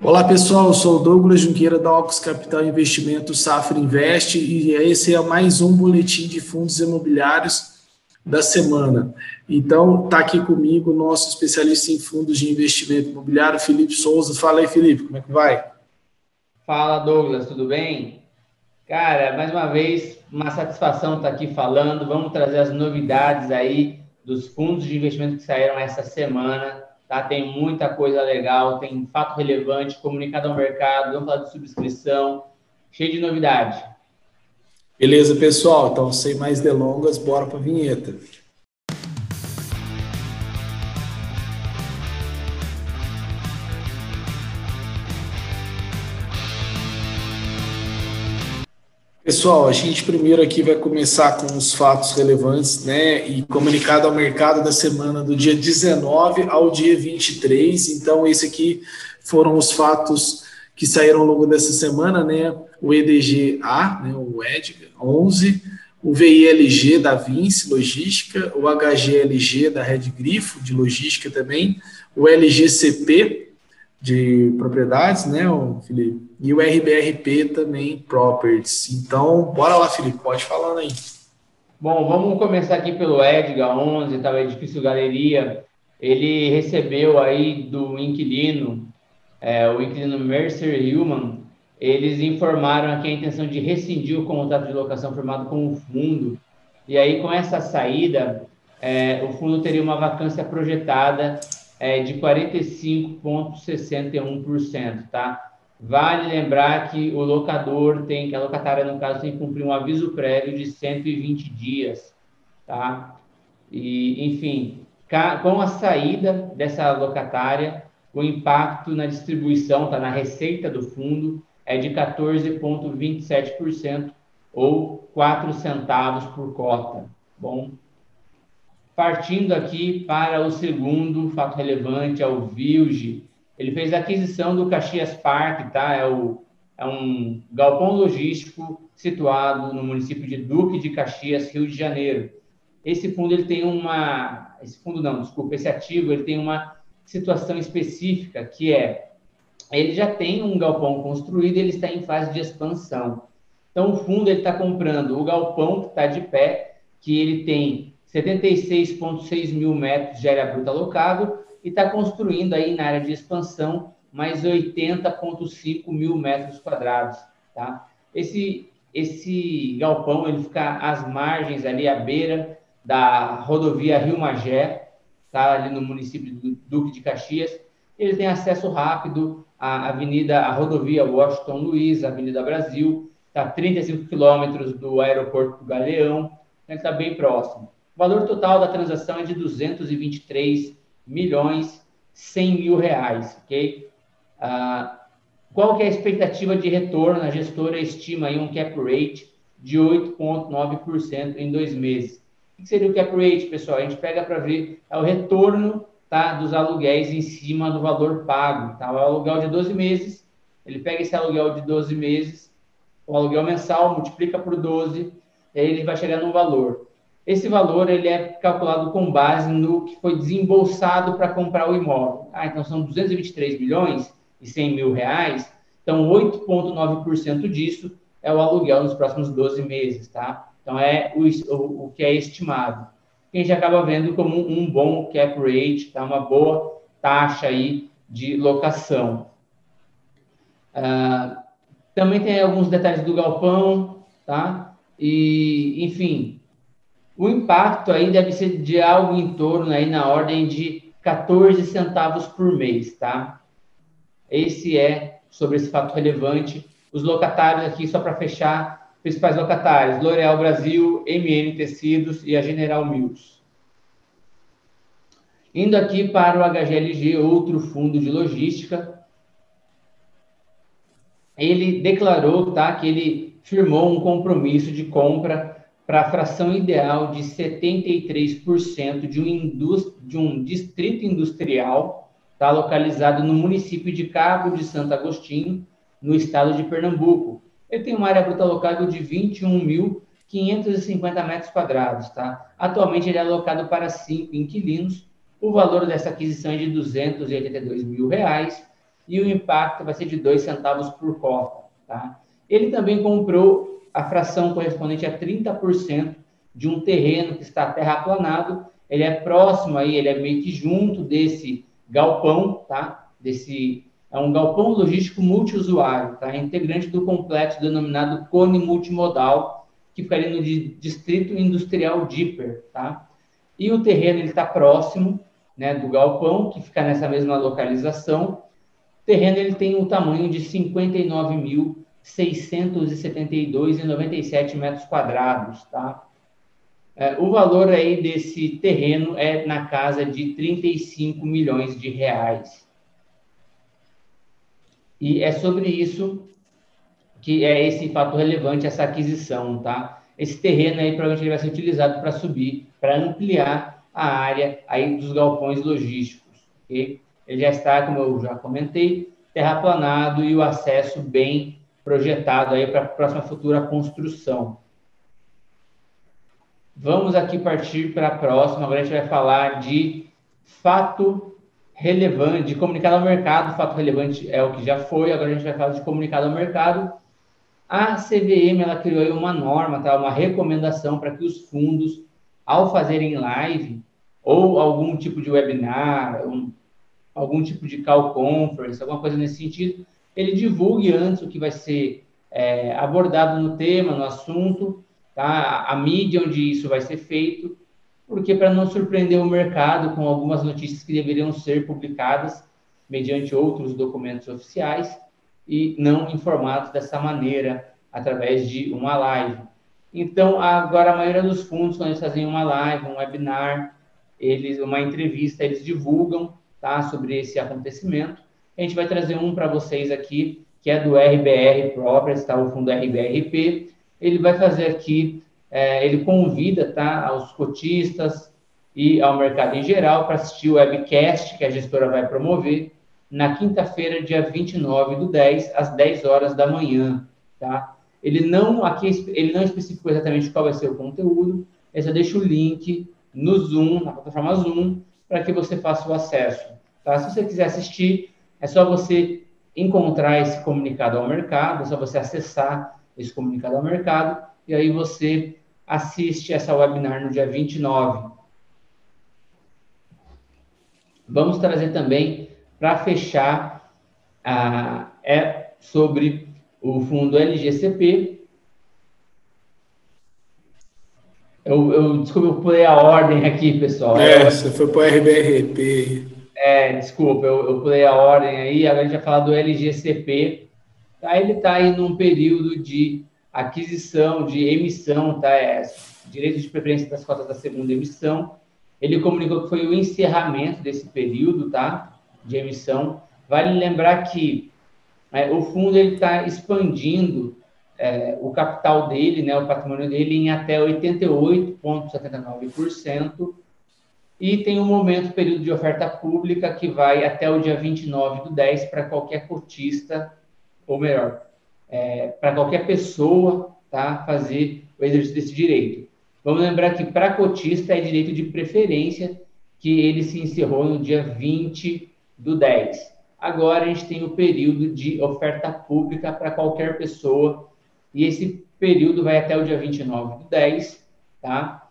Olá pessoal, eu sou o Douglas Junqueira da Ocus Capital Investimento Safra Invest e esse é mais um boletim de fundos imobiliários da semana. Então, está aqui comigo o nosso especialista em fundos de investimento imobiliário, Felipe Souza. Fala aí, Felipe, como é que vai? Fala, Douglas, tudo bem? Cara, mais uma vez, uma satisfação estar aqui falando. Vamos trazer as novidades aí dos fundos de investimento que saíram essa semana Tá? Tem muita coisa legal, tem fato relevante, comunicado ao mercado, vamos falar de subscrição, cheio de novidade. Beleza, pessoal? Então, sem mais delongas, bora para a vinheta. Pessoal, a gente primeiro aqui vai começar com os fatos relevantes, né? E comunicado ao mercado da semana do dia 19 ao dia 23. Então, esse aqui foram os fatos que saíram ao longo dessa semana, né? O EDGA, né? o EDGA 11, o VILG da Vinci Logística, o HGLG da Red Grifo de Logística também, o LGCP de propriedades, né, Felipe? E o RBRP também, Properties. Então, bora lá, Felipe, pode falando aí. Bom, vamos começar aqui pelo Edgar 11, tá, edifício Galeria. Ele recebeu aí do inquilino, é, o inquilino Mercer Human, eles informaram aqui a intenção de rescindir o contrato de locação firmado com o fundo. E aí, com essa saída, é, o fundo teria uma vacância projetada é de 45,61%, tá? Vale lembrar que o locador tem, que a locatária, no caso, tem que cumprir um aviso prévio de 120 dias, tá? E, enfim, com a saída dessa locatária, o impacto na distribuição, tá? Na receita do fundo é de 14,27% ou 4 centavos por cota, bom? Partindo aqui para o segundo fato relevante, é o Vilge. Ele fez a aquisição do Caxias Park, tá? É, o, é um galpão logístico situado no município de Duque de Caxias, Rio de Janeiro. Esse fundo ele tem uma, esse fundo não, desculpa, esse ativo ele tem uma situação específica que é ele já tem um galpão construído, ele está em fase de expansão. Então o fundo ele está comprando o galpão que está de pé, que ele tem 76,6 mil metros de área bruta alocado e está construindo aí na área de expansão mais 80,5 mil metros quadrados, tá? Esse, esse galpão, ele fica às margens ali, à beira da rodovia Rio Magé, tá? Ali no município do Duque de Caxias. Ele tem acesso rápido à avenida, à rodovia Washington Luiz, Avenida Brasil, está a 35 quilômetros do aeroporto do Galeão, ele está bem próximo. O valor total da transação é de 223 milhões 100 mil reais, ok? Ah, qual que é a expectativa de retorno? A gestora estima aí um cap rate de 8,9% em dois meses. O que seria o cap rate, pessoal? A gente pega para ver é o retorno tá, dos aluguéis em cima do valor pago. Tá? O aluguel de 12 meses, ele pega esse aluguel de 12 meses, o aluguel mensal, multiplica por 12, e aí ele vai chegar no valor. Esse valor ele é calculado com base no que foi desembolsado para comprar o imóvel. Ah, então são 223 milhões e 100 mil reais. Então 8,9% disso é o aluguel nos próximos 12 meses, tá? Então é o, o, o que é estimado. A gente acaba vendo como um, um bom cap rate, tá? Uma boa taxa aí de locação. Ah, também tem alguns detalhes do galpão, tá? E, enfim, o impacto aí deve ser de algo em torno aí na ordem de 14 centavos por mês, tá? Esse é sobre esse fato relevante. Os locatários aqui, só para fechar, principais locatários, L'Oréal Brasil, MN Tecidos e a General Mills. Indo aqui para o HGLG, outro fundo de logística, ele declarou tá, que ele firmou um compromisso de compra para a fração ideal de 73% de um, de um distrito industrial tá, localizado no município de Cabo de Santo Agostinho, no estado de Pernambuco. Ele tem uma área bruta alocada de 21.550 metros quadrados. Tá? Atualmente ele é alocado para cinco inquilinos. O valor dessa aquisição é de 282 mil reais e o impacto vai ser de 2 centavos por cota. Tá? Ele também comprou a fração correspondente a 30% de um terreno que está terraplanado. Ele é próximo aí, ele é meio que junto desse galpão, tá? Desse é um galpão logístico multiusuário, tá? Integrante do complexo denominado Cone Multimodal, que ficaria no Distrito Industrial Dipper, tá? E o terreno ele está próximo, né, do galpão, que fica nessa mesma localização. O terreno ele tem um tamanho de 59.672,97 metros quadrados, tá? É, o valor aí desse terreno é na casa de 35 milhões de reais. E é sobre isso que é esse fato relevante, essa aquisição, tá? Esse terreno aí provavelmente ele vai ser utilizado para subir, para ampliar a área aí dos galpões logísticos, ok? Ele já está, como eu já comentei, terraplanado e o acesso bem projetado aí para a próxima futura construção. Vamos aqui partir para a próxima. Agora a gente vai falar de fato relevante, de comunicado ao mercado. Fato relevante é o que já foi. Agora a gente vai falar de comunicado ao mercado. A CVM ela criou uma norma, tá? uma recomendação para que os fundos, ao fazerem live ou algum tipo de webinar, um, algum tipo de call conference, alguma coisa nesse sentido, ele divulgue antes o que vai ser é, abordado no tema, no assunto, tá? a mídia onde isso vai ser feito, porque para não surpreender o mercado com algumas notícias que deveriam ser publicadas mediante outros documentos oficiais e não informados dessa maneira através de uma live. Então, agora a maioria dos fundos, quando eles fazem uma live, um webinar, eles, uma entrevista, eles divulgam tá, sobre esse acontecimento. A gente vai trazer um para vocês aqui, que é do RBR Properties, tá, o fundo RBRP, ele vai fazer aqui, é, ele convida tá, aos cotistas e ao mercado em geral para assistir o webcast que a gestora vai promover na quinta-feira, dia 29 do 10, às 10 horas da manhã. Tá? Ele não aqui ele não especificou exatamente qual vai ser o conteúdo, ele só deixa o link no Zoom, na plataforma Zoom, para que você faça o acesso. Tá? Se você quiser assistir, é só você encontrar esse comunicado ao mercado, é só você acessar esse comunicado ao mercado, e aí você assiste essa webinar no dia 29. Vamos trazer também, para fechar, é sobre o fundo LGCP. Eu, eu desculpa, eu pulei a ordem aqui, pessoal. É, você foi para o RBRP. É, desculpa, eu, eu pulei a ordem aí, agora a gente vai falar do LGCP, Tá? Ele está aí num período de aquisição, de emissão, tá? É, direito de preferência das cotas da segunda emissão. Ele comunicou que foi o encerramento desse período, tá? De emissão. Vale lembrar que é, o fundo ele está expandindo é, o capital dele, né, o patrimônio dele, em até 88,79%. E tem um momento, período de oferta pública, que vai até o dia 29 do 10 para qualquer cotista ou melhor, é, para qualquer pessoa tá, fazer o exercício desse direito. Vamos lembrar que para cotista é direito de preferência, que ele se encerrou no dia 20 do 10. Agora a gente tem o período de oferta pública para qualquer pessoa, e esse período vai até o dia 29 do 10, tá?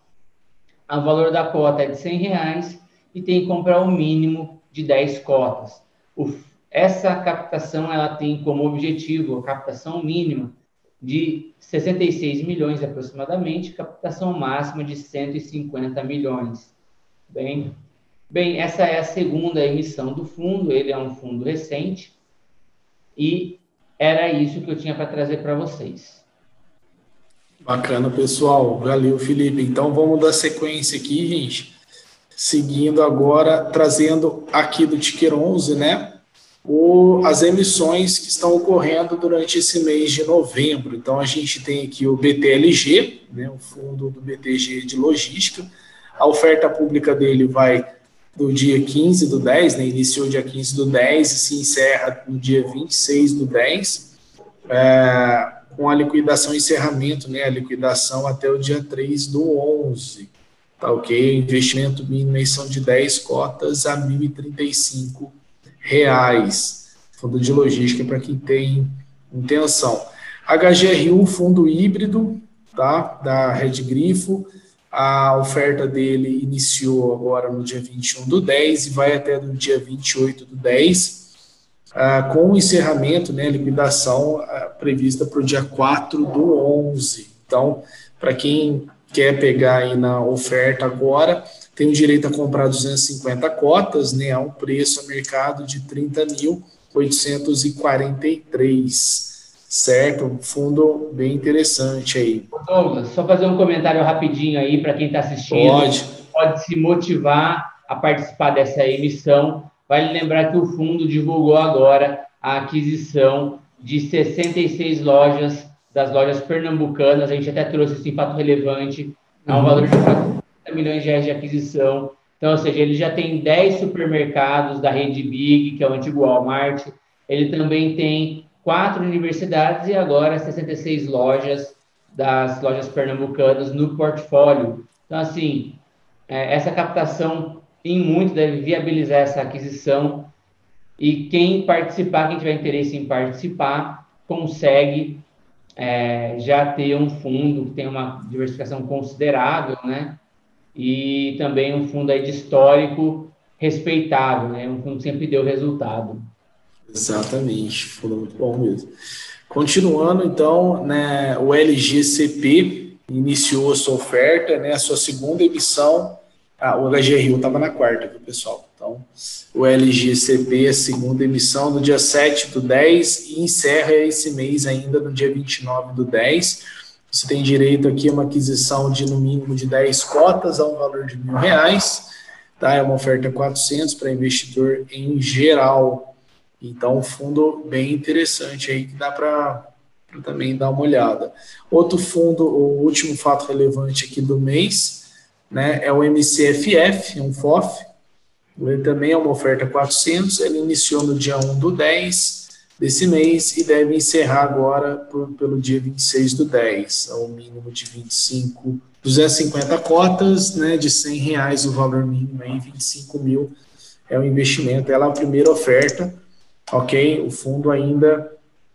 O valor da cota é de 100 reais e tem que comprar o um mínimo de 10 cotas. O essa captação ela tem como objetivo a captação mínima de 66 milhões aproximadamente, captação máxima de 150 milhões. Bem, bem, essa é a segunda emissão do fundo, ele é um fundo recente e era isso que eu tinha para trazer para vocês. Bacana, pessoal. Valeu, Felipe. Então vamos dar sequência aqui, gente. Seguindo agora, trazendo aqui do Ticker 11, né? o, as emissões que estão ocorrendo durante esse mês de novembro. Então, a gente tem aqui o BTLG, né, o fundo do BTG de logística. A oferta pública dele vai do dia 15 do 10, né, iniciou dia 15 do 10 e se encerra no dia 26 do 10, é, com a liquidação encerramento, né, a liquidação até o dia 3 do 11. Tá ok? Investimento mínimo emissão de 10 cotas a 1.035 reais. fundo de logística para quem tem intenção. HGRU, fundo híbrido, tá? Da Red Grifo. A oferta dele iniciou agora no dia 21 do 10 e vai até no dia 28 do 10, ah, com o encerramento, né, liquidação ah, prevista para o dia 4 do 11. Então, para quem quer pegar aí na oferta agora, tem o direito a comprar 250 cotas, né, a um preço a mercado de 30.843 certo? Um fundo bem interessante aí. Douglas, só fazer um comentário rapidinho aí para quem está assistindo. Pode. Pode se motivar a participar dessa emissão. Vale lembrar que o fundo divulgou agora a aquisição de 66 lojas das lojas pernambucanas. A gente até trouxe esse fato relevante. É um valor de 40 milhões de reais de aquisição. Então, ou seja, ele já tem 10 supermercados da rede Big, que é o antigo Walmart. Ele também tem quatro universidades e agora 66 lojas das lojas pernambucanas no portfólio. Então, assim, é, essa captação em muito deve viabilizar essa aquisição e quem participar, quem tiver interesse em participar, consegue é, já ter um fundo que tem uma diversificação considerável, né? E também um fundo aí de histórico respeitável, né? Um fundo que sempre deu resultado. Exatamente, foi muito bom mesmo. Continuando, então, né, o LGCP iniciou a sua oferta, né, a sua segunda emissão. Ah, o HGRU estava na quarta, viu, pessoal? Então, o LGCP, a segunda emissão, no dia 7 do 10 e encerra esse mês ainda no dia 29 do 10. Você tem direito aqui a uma aquisição de no mínimo de 10 cotas a um valor de mil reais. Tá? É uma oferta 400 para investidor em geral. Então, um fundo bem interessante aí que dá para também dar uma olhada. Outro fundo, o último fato relevante aqui do mês, né, é o MCFF, um FOF. Ele também é uma oferta 400, ele iniciou no dia 1 do 10 desse mês e deve encerrar agora por, pelo dia 26 do 10, ao mínimo de 25, 250 cotas, né, de 100 reais o valor mínimo aí, 25 mil é o investimento, ela é a primeira oferta, ok? O fundo ainda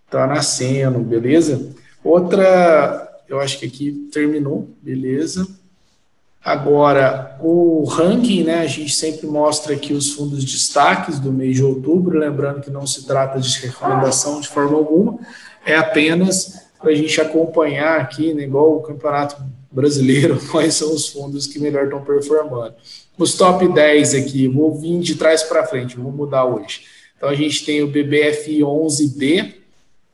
está nascendo, beleza? Outra, eu acho que aqui terminou, beleza? Agora, o ranking, né? A gente sempre mostra aqui os fundos destaques do mês de outubro, lembrando que não se trata de recomendação de forma alguma, é apenas para a gente acompanhar aqui, né, igual o Campeonato Brasileiro, quais são os fundos que melhor estão performando. Os top 10 aqui, vou vir de trás para frente, vou mudar hoje. Então a gente tem o BBFI 11B,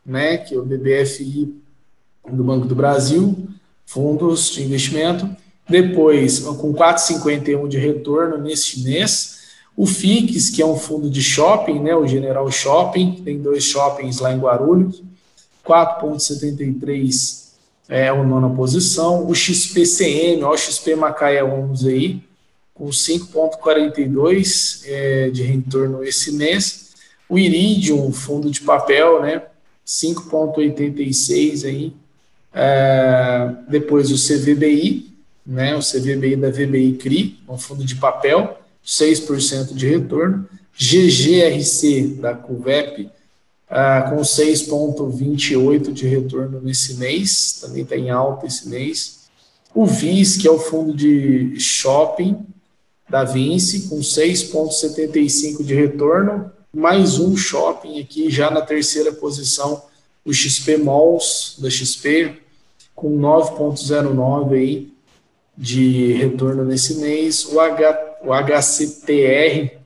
né, que é o BBFI do Banco do Brasil, fundos de investimento. Depois, com 4,51 de retorno neste mês. O FIX, que é um fundo de shopping, né, o General Shopping, tem dois shoppings lá em Guarulhos, 4,73 é a nona posição. O XPCM, ó, o XP Macaia 11 aí, com 5,42 é, de retorno esse mês. O Iridium, fundo de papel, né? 5,86 aí. É, depois o CVBI, né? O CVBI da VBI CRI, um fundo de papel, 6% de retorno. GGRC da CUVEP, é, com 6,28 de retorno nesse mês, também está em alta esse mês. O VIS, que é o fundo de shopping da Vinci, com 6,75 de retorno, mais um shopping aqui, já na terceira posição, o XP Malls da XP, com 9,09 aí de retorno nesse mês. O, H, o HCTR,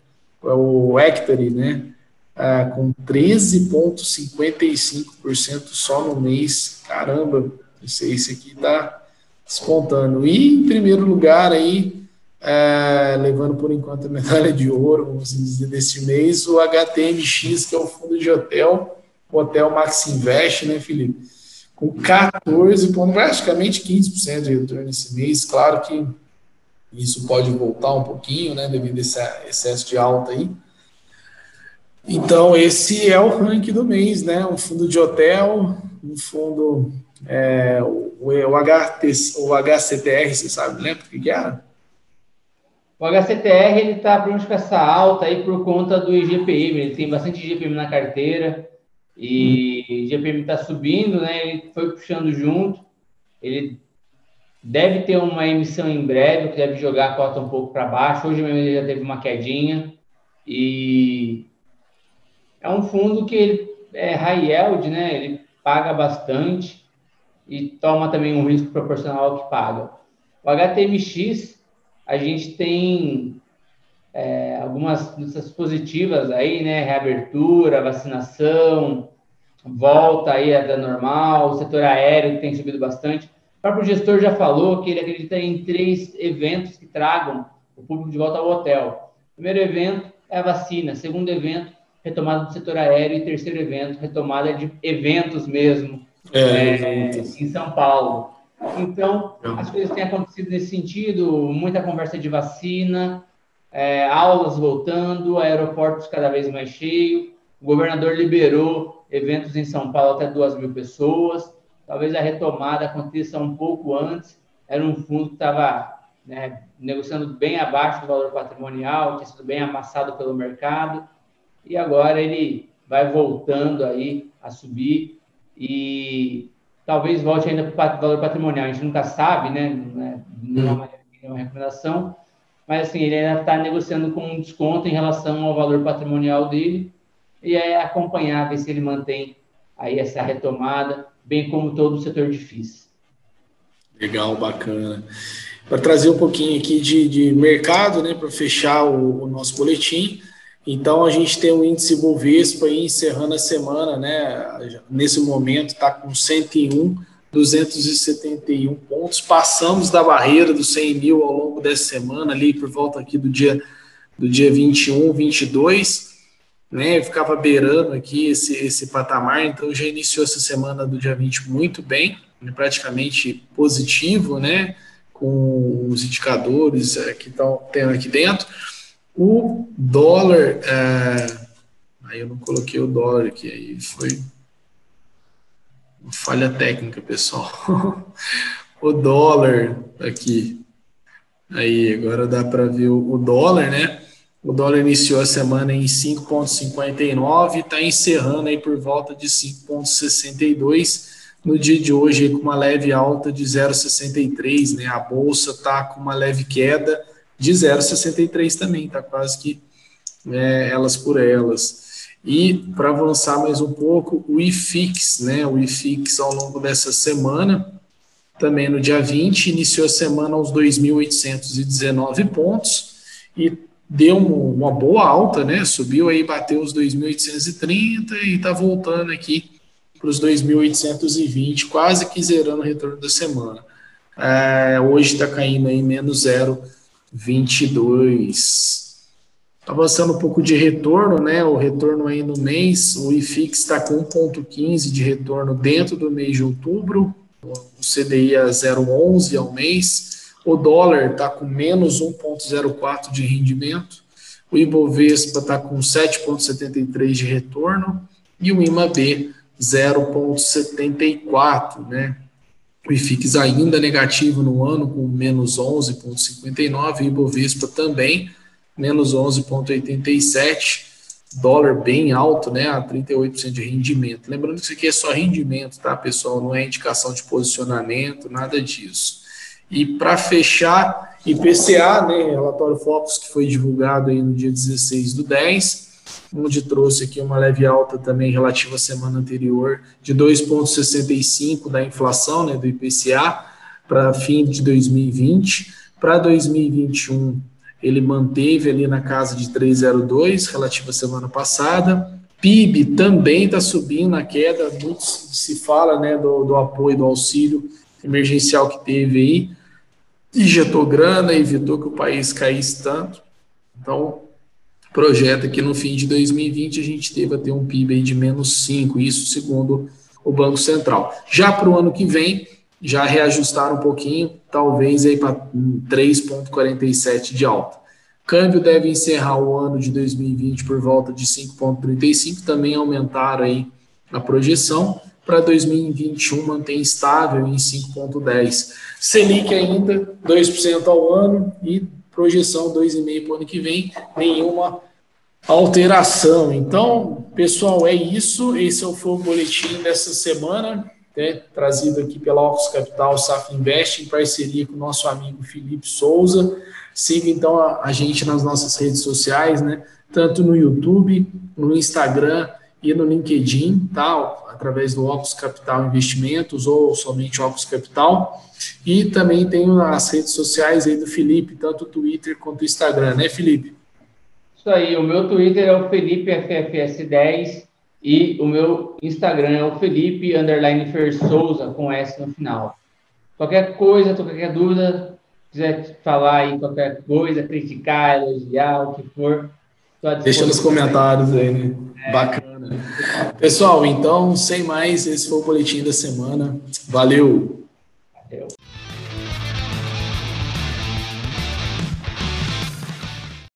é o Hectare, né? Ah, com 13,55% só no mês. Caramba, esse, esse aqui tá despontando. E em primeiro lugar aí, é, levando por enquanto a medalha de ouro, vamos dizer, deste mês, o HTMX, que é o fundo de hotel, o Hotel Max Invest, né, Felipe? Com 14 pontos, praticamente 15% de retorno esse mês. Claro que isso pode voltar um pouquinho, né, devido a esse excesso de alta aí. Então, esse é o ranking do mês, né? Um fundo de hotel, um fundo. É, o, o, HT, o HCTR, você sabe, lembra o que é? O HCTR ele está com essa alta aí por conta do IGPM, ele tem bastante IGPM na carteira e o IGPM está subindo, né? Ele foi puxando junto, ele deve ter uma emissão em breve, que deve jogar a cota um pouco para baixo. Hoje mesmo ele já teve uma quedinha e é um fundo que ele é high yield, né? Ele paga bastante e toma também um risco proporcional ao que paga. O HTMX, a gente tem é, algumas notícias positivas aí, né? Reabertura, vacinação, volta aí da normal, o setor aéreo tem subido bastante. O próprio gestor já falou que ele acredita em três eventos que tragam o público de volta ao hotel. Primeiro evento é a vacina, segundo evento retomada do setor aéreo e terceiro evento, retomada de eventos mesmo é, é, em São Paulo. Então, é. as coisas têm acontecido nesse sentido, muita conversa de vacina, é, aulas voltando, aeroportos cada vez mais cheios, o governador liberou eventos em São Paulo até duas mil pessoas, talvez a retomada aconteça um pouco antes, era um fundo que estava né, negociando bem abaixo do valor patrimonial, tinha sido bem amassado pelo mercado, e agora ele vai voltando aí a subir e talvez volte ainda para o valor patrimonial. A gente nunca sabe, né? Não é, não é uma, é uma recomendação, mas assim, ele ainda está negociando com um desconto em relação ao valor patrimonial dele e é acompanhar, ver se ele mantém aí essa retomada, bem como todo o setor de FIIs. Legal, bacana. Para trazer um pouquinho aqui de, de mercado, né, para fechar o, o nosso boletim, então a gente tem o índice Bovespa aí encerrando a semana, né? Nesse momento está com 101, 271 pontos. Passamos da barreira dos 100 mil ao longo dessa semana, ali por volta aqui do dia do dia 21, 22, né? ficava beirando aqui esse, esse patamar, então já iniciou essa semana do dia 20 muito bem, né? praticamente positivo, né? Com os indicadores que estão tendo aqui dentro. O dólar, é, aí eu não coloquei o dólar aqui, aí foi falha técnica, pessoal. o dólar aqui, aí agora dá para ver o, dólar, né? O dólar iniciou a semana em 5,59 e está encerrando aí por volta de 5,62 no dia de hoje com uma leve alta de 0,63, né? A bolsa está com uma leve queda de 0,63 também, tá quase que é, elas por elas. E para avançar mais um pouco, o IFIX, né? O IFIX ao longo dessa semana, também no dia 20, iniciou a semana aos 2.819 pontos e deu uma, boa alta, né? Subiu aí, bateu os 2.830 e está voltando aqui para os 2.820, quase que zerando o retorno da semana. É, hoje está caindo aí menos 0 22. Avançando um pouco de retorno, né? O retorno aí no mês, o IFIX está com 1,15 de retorno dentro do mês de outubro, o CDI a 0,11 ao mês, o dólar está com menos 1,04 de rendimento, o Ibovespa está com 7,73 de retorno e o IMAB 0,74, né? o IFIX ainda negativo no ano, com menos 11,59, e o Ibovespa também, menos 11,87, dólar bem alto, né, a 38% de rendimento. Lembrando que isso aqui é só rendimento, tá, pessoal? Não é indicação de posicionamento, nada disso. E para fechar, IPCA, né, relatório Focus que foi divulgado aí no dia 16 do 10, onde trouxe aqui uma leve alta também relativa à semana anterior de 2,65 da inflação, né, do IPCA, para fim de 2020. Para 2021, ele manteve ali na casa de 3,02, relativa à semana passada. PIB também está subindo na queda, muito se fala né, do, do apoio, do auxílio emergencial que teve aí, injetou grana, evitou que o país caísse tanto. Então, projeta que no fim de 2020 a gente teve a ter um PIB de menos 5, isso segundo o Banco Central. Já para o ano que vem, já reajustaram um pouquinho, talvez aí para 3,47 de alta. Câmbio deve encerrar o ano de 2020 por volta de 5,35, também aumentaram aí a projeção. Para 2021 mantém estável em 5,10. Selic ainda 2% ao ano e projeção 2,5 para o ano que vem, nenhuma alteração. Então, pessoal, é isso. Esse foi o boletim dessa semana, né, trazido aqui pela Ocus Capital SAF Invest, em parceria com o nosso amigo Felipe Souza. Siga então a, a gente nas nossas redes sociais, né, tanto no YouTube, no Instagram e no LinkedIn, tá? através do Ocus Capital Investimentos ou somente Ocus Capital. E também tenho as redes sociais aí do Felipe, tanto o Twitter quanto o Instagram, né, Felipe? Isso aí, o meu Twitter é o FelipeFFS10 e o meu Instagram é o Felipe Underline Fer Souza com S no final. Qualquer coisa, qualquer dúvida, quiser falar aí qualquer coisa, criticar, elogiar, o que for, Deixa nos comentários aí, né? É. Bacana. Pessoal, então, sem mais, esse foi o boletim da semana. Valeu!